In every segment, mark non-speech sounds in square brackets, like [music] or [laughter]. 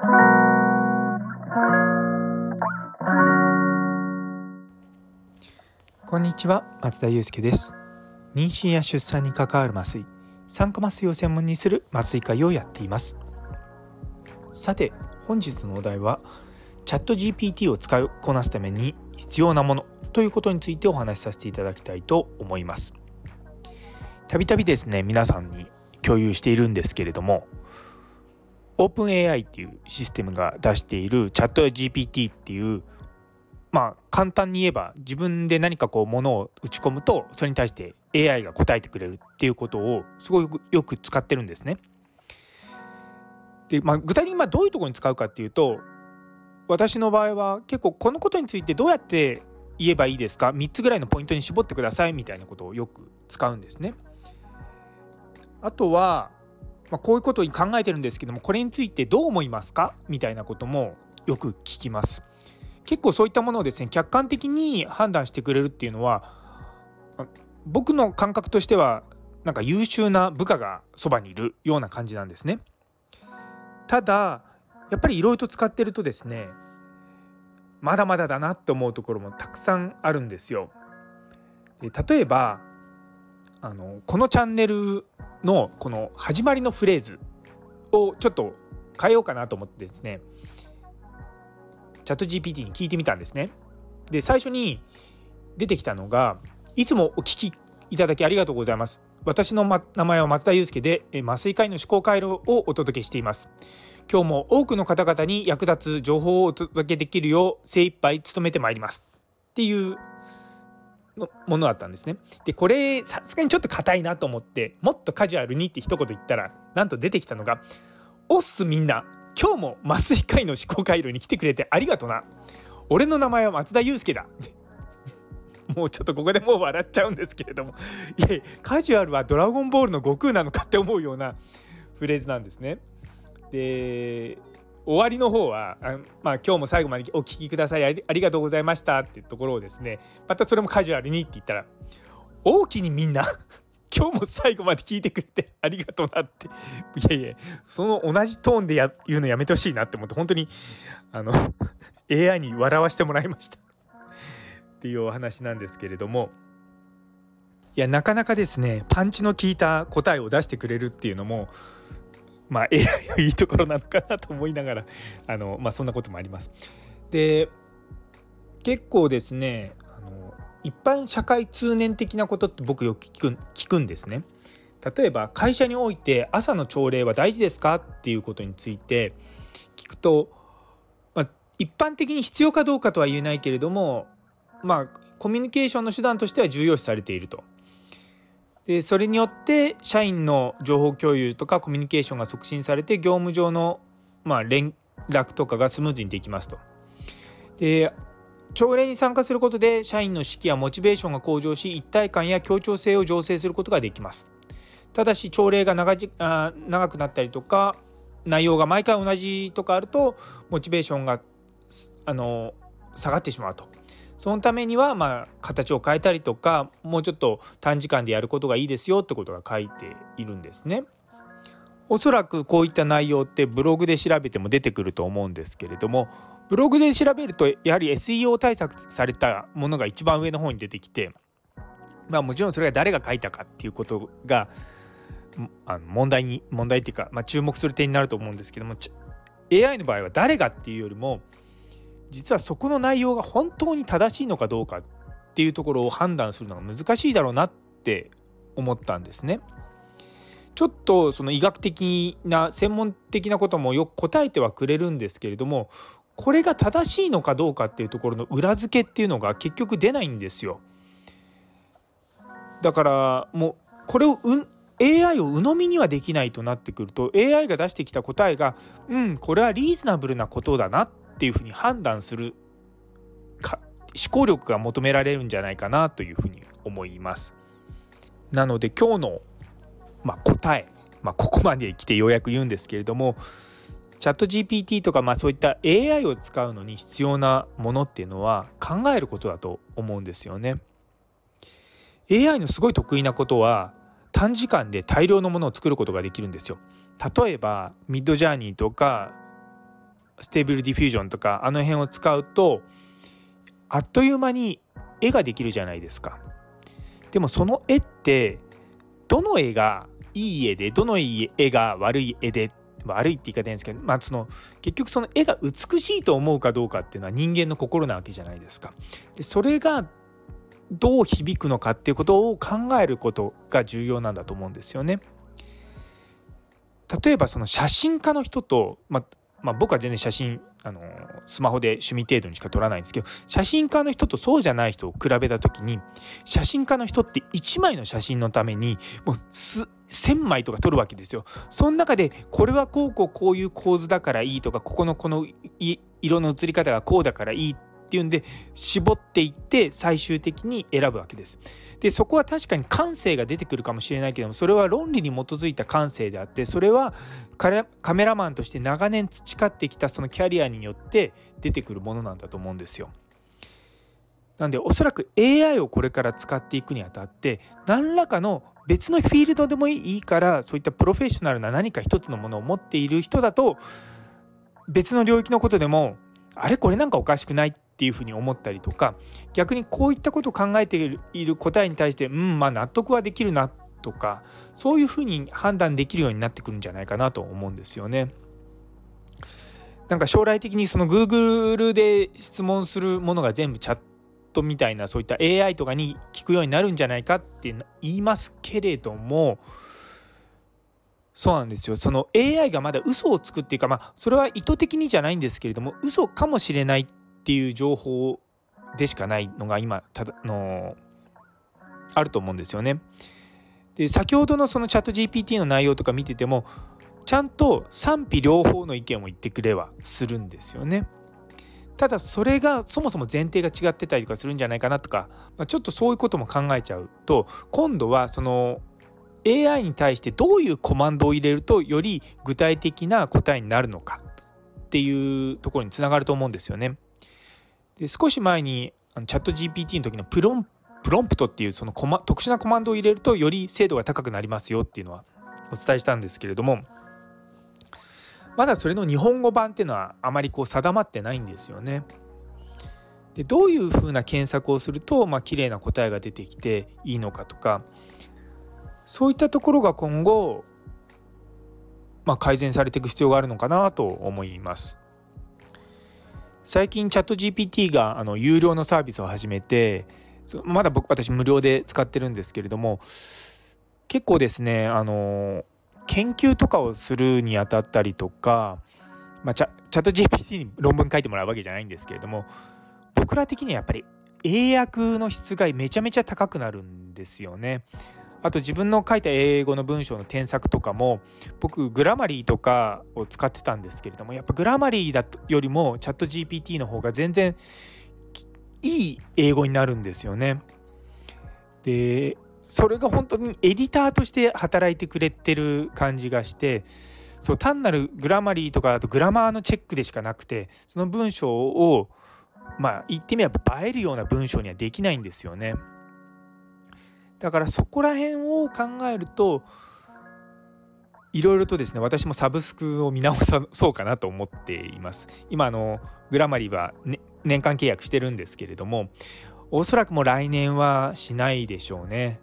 こんにちは松田祐介です。妊娠や出産に関わる麻酔酸化麻酔を専門にする麻酔会をやっています。さて本日のお題はチャット GPT を使いこなすために必要なものということについてお話しさせていただきたいと思います。たびたびですね皆さんに共有しているんですけれども OpenAI っていうシステムが出しているチャットや GPT っていうまあ簡単に言えば自分で何かこうものを打ち込むとそれに対して AI が答えてくれるっていうことをすごくよく使ってるんですね。で、まあ、具体的にまどういうところに使うかっていうと私の場合は結構このことについてどうやって言えばいいですか？3つぐらいのポイントに絞ってくださいみたいなことをよく使うんですね。あとは、まあ、こういうことに考えてるんですけどもこれについてどう思いますか？みたいなこともよく聞きます。結構そういったものをですね客観的に判断してくれるっていうのは僕の感覚としてはなんか優秀な部下がそばにいるような感じなんですね。ただやっぱりいろいろと使ってるとですねまだまだだなって思うところもたくさんあるんですよ。で例えばあのこのチャンネルのこの始まりのフレーズをちょっと変えようかなと思ってですねチャット GPT に聞いてみたんですね。で最初に出てきたのが「いつもお聞きいただきありがとうございます」私の、ま、名前は松田祐介で麻酔科医の思考回路をお届けしています。今日も多くの方々に役立つ情報をお届けできるよう精一杯努めてまいりますっていうのものだったんですね。でこれさすがにちょっと硬いなと思ってもっとカジュアルにって一言言ったらなんと出てきたのが「おっすみんな今日も麻酔科医の思考回路に来てくれてありがとな俺の名前は松田祐介だ」[laughs] もうちょっとここでもう笑っちゃうんですけれどもいやカジュアルはドラゴンボールの悟空なのかって思うようなフレーズなんですね。で終わりの方はあまあ今日も最後までお聴きくださりありがとうございましたっていうところをですねまたそれもカジュアルにって言ったら大きにみんな [laughs] 今日も最後まで聞いてくれてありがとうなって。いやいやその同じトーンでや言うのやめてほしいなって思って本当にあの [laughs] AI に笑わせてもらいました。っていうお話なんですけれどもいやなかなかですねパンチの効いた答えを出してくれるっていうのもまあ [laughs] AI のいいところなのかなと思いながらあの、まあ、そんなこともあります。で結構ですねあの一般社会通念的なことって僕よく聞く聞くんですね。例えば会社において朝の朝礼は大事ですかっていうことについて聞くと、まあ、一般的に必要かどうかとは言えないけれどもまあコミュニケーションの手段としては重要視されていると。でそれによって社員の情報共有とかコミュニケーションが促進されて業務上の、まあ、連絡とかがスムーズにできますと。で朝礼に参加することで社員の士気やモチベーションが向上し一体感や協調性を醸成することができます。ただし朝礼が長じあ長くなったりとか内容が毎回同じとかあるとモチベーションがあの下がってしまうと。そのためにはまあ形を変えたりとかもうちょっと短時間でやることがいいですよってことが書いているんですね。おそらくこういった内容ってブログで調べても出てくると思うんですけれどもブログで調べるとやはり SEO 対策されたものが一番上の方に出てきてまあもちろんそれが誰が書いたかっていうことがあの問題に問題っていうか、まあ、注目する点になると思うんですけども AI の場合は誰がっていうよりも実はそこの内容が本当に正しいのかどうかっていうところを判断するのが難しいだろうなって思ったんですね。ちょっとその医学的な専門的なこともよく答えてはくれるんですけれどもこれが正しいのかどうかっていうところの裏付けっていうのが結局出ないんですよ。だからもうこれを、うん、AI を鵜呑みにはできないとなってくると AI が出してきた答えがうんこれはリーズナブルなことだなっっていうふうに判断するか思考力が求められるんじゃないかなというふうに思います。なので今日の、まあ、答え、まあ、ここまで来てようやく言うんですけれどもチャット GPT とか、まあ、そういった AI を使うのに必要なものっていうのは考えることだと思うんですよね。AI のすごい得意なことは短時間で大量のものを作ることができるんですよ。例えば Midjourney とか Stable Diffusion とかあの辺を使うとあっという間に絵ができるじゃないですか。でもその絵ってどの絵がいい絵でどの絵が悪い絵で悪いって言い方ですけど、まあ、その結局その絵が美しいと思うかどうかっていうのは人間の心なわけじゃないですか。でそれがどう響くのかっていうことを考えることが重要なんだと思うんですよね。例えばその写真家の人と、まあ、まあ、僕は全然写真あのスマホで趣味程度にしか撮らないんですけど写真家の人とそうじゃない人を比べた時に写真家の人って1枚の写真のためにもう1,000枚とか撮るわけですよ。その中でこれはこうこうこういう構図だからいいとかここのこの色の写り方がこうだからいいってていうんで絞っていって最終的に選ぶわけです。でそこは確かに感性が出てくるかもしれないけどもそれは論理に基づいた感性であってそれはカメラマンとして長年培ってきたそのキャリアによって出てくるものなんだと思うんですよ。なんでおそらく AI をこれから使っていくにあたって何らかの別のフィールドでもいいからそういったプロフェッショナルな何か一つのものを持っている人だと別の領域のことでもあれこれなんかおかしくないっていうふうに思ったりとか逆にこういったことを考えている答えに対してうんまあ納得はできるなとかそういうふうに判断できるようになってくるんじゃないかなと思うんですよね。なんか将来的にその Google で質問するものが全部チャットみたいなそういった AI とかに聞くようになるんじゃないかって言いますけれどもそうなんですよその AI がまだ嘘をつくっていうかまあそれは意図的にじゃないんですけれども嘘かもしれないっていう情報でしかないのが今ただのあると思うんですよね。で先ほどのそのチャット GPT の内容とか見ててもちゃんと賛否両方の意見を言ってくれはするんですよね。ただそれがそもそも前提が違ってたりとかするんじゃないかなとか、まあ、ちょっとそういうことも考えちゃうと今度はその AI に対してどういうコマンドを入れるとより具体的な答えになるのかっていうところにつながると思うんですよね。で少し前にチャット GPT の時のプロンプロンプトっていうそのコマ特殊なコマンドを入れるとより精度が高くなりますよっていうのはお伝えしたんですけれどもまだそれの日本語版っていうのはあまりこう定まってないんですよね。でどういうふうな検索をするとまあ綺麗な答えが出てきていいのかとかそういったところが今後、まあ、改善されていく必要があるのかなと思います。最近チャット GPT があの有料のサービスを始めてまだ僕私無料で使ってるんですけれども結構ですねあの研究とかをするにあたったりとか、まあ、チャチャット GPT に論文書いてもらうわけじゃないんですけれども僕ら的にはやっぱり英訳の質がめちゃめちゃ高くなるんですよね。あと自分の書いた英語の文章の添削とかも僕グラマリーとかを使ってたんですけれどもやっぱグラマリーだよりもチャット GPT の方が全然いい英語になるんですよね。でそれが本当にエディターとして働いてくれてる感じがしてそう単なるグラマリーとかあとグラマーのチェックでしかなくてその文章をまあ言ってみれば映えるような文章にはできないんですよね。だからそこら辺を考えるといろいろとですね私もサブスクを見直さそうかなと思っています。今あのグラマリーは、ね、年間契約してるんですけれどもおそらくもう来年はしないでしょうね。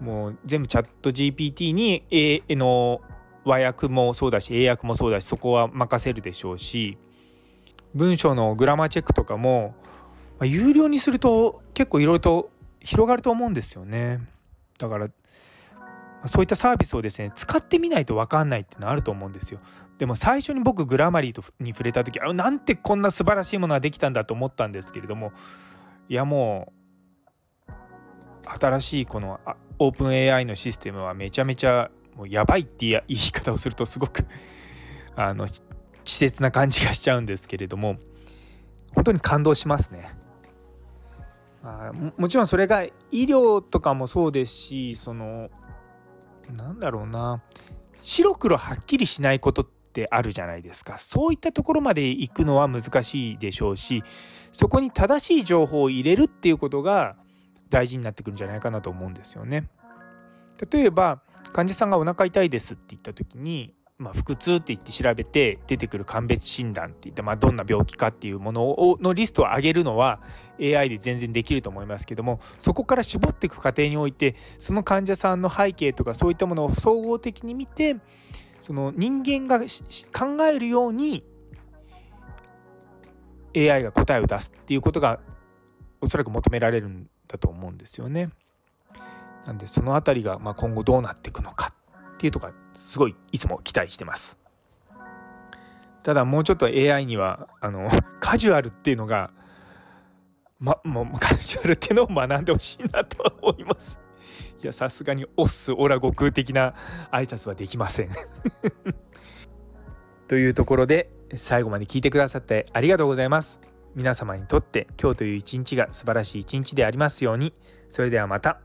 もう全部チャット GPT に絵の和訳もそうだし英訳もそうだしそこは任せるでしょうし文章のグラマーチェックとかも、まあ、有料にすると結構いろいろと広がると思うんですよね。だからそういったサービスをですね使ってみないと分かんないってのあると思うんですよ。でも最初に僕グラマリーに触れた時あなんてこんな素晴らしいものができたんだと思ったんですけれどもいやもう新しいこのオープン AI のシステムはめちゃめちゃもうやばいって言い方をするとすごくあの稚拙な感じがしちゃうんですけれども本当に感動しますね。あもちろんそれが医療とかもそうですしそのなんだろうな白黒はっきりしないことってあるじゃないですかそういったところまで行くのは難しいでしょうしそこに正しい情報を入れるっていうことが大事になってくるんじゃないかなと思うんですよね。例えば患者さんがお腹痛いですって言った時にまあ、腹痛って言って調べて出てくる鑑別診断っていって、まあ、どんな病気かっていうものをのリストを上げるのは AI で全然できると思いますけどもそこから絞っていく過程においてその患者さんの背景とかそういったものを総合的に見てその人間が考えるように AI が答えを出すっていうことがおそらく求められるんだと思うんですよね。なんでその辺りがま今後どうなっていくのかっていうとかすごいいつも期待してます。ただもうちょっと AI にはあの [laughs] カジュアルっていうのがまもうカジュアルっていうのを学んでほしいなとは思います。いやさすがにオスオラ悟空的な挨拶はできません [laughs] というところで最後まで聞いてくださってありがとうございます。皆様にとって今日という一日が素晴らしい一日でありますように。それではまた。